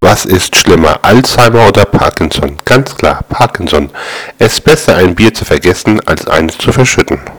Was ist schlimmer, Alzheimer oder Parkinson? Ganz klar, Parkinson. Es ist besser, ein Bier zu vergessen, als eines zu verschütten.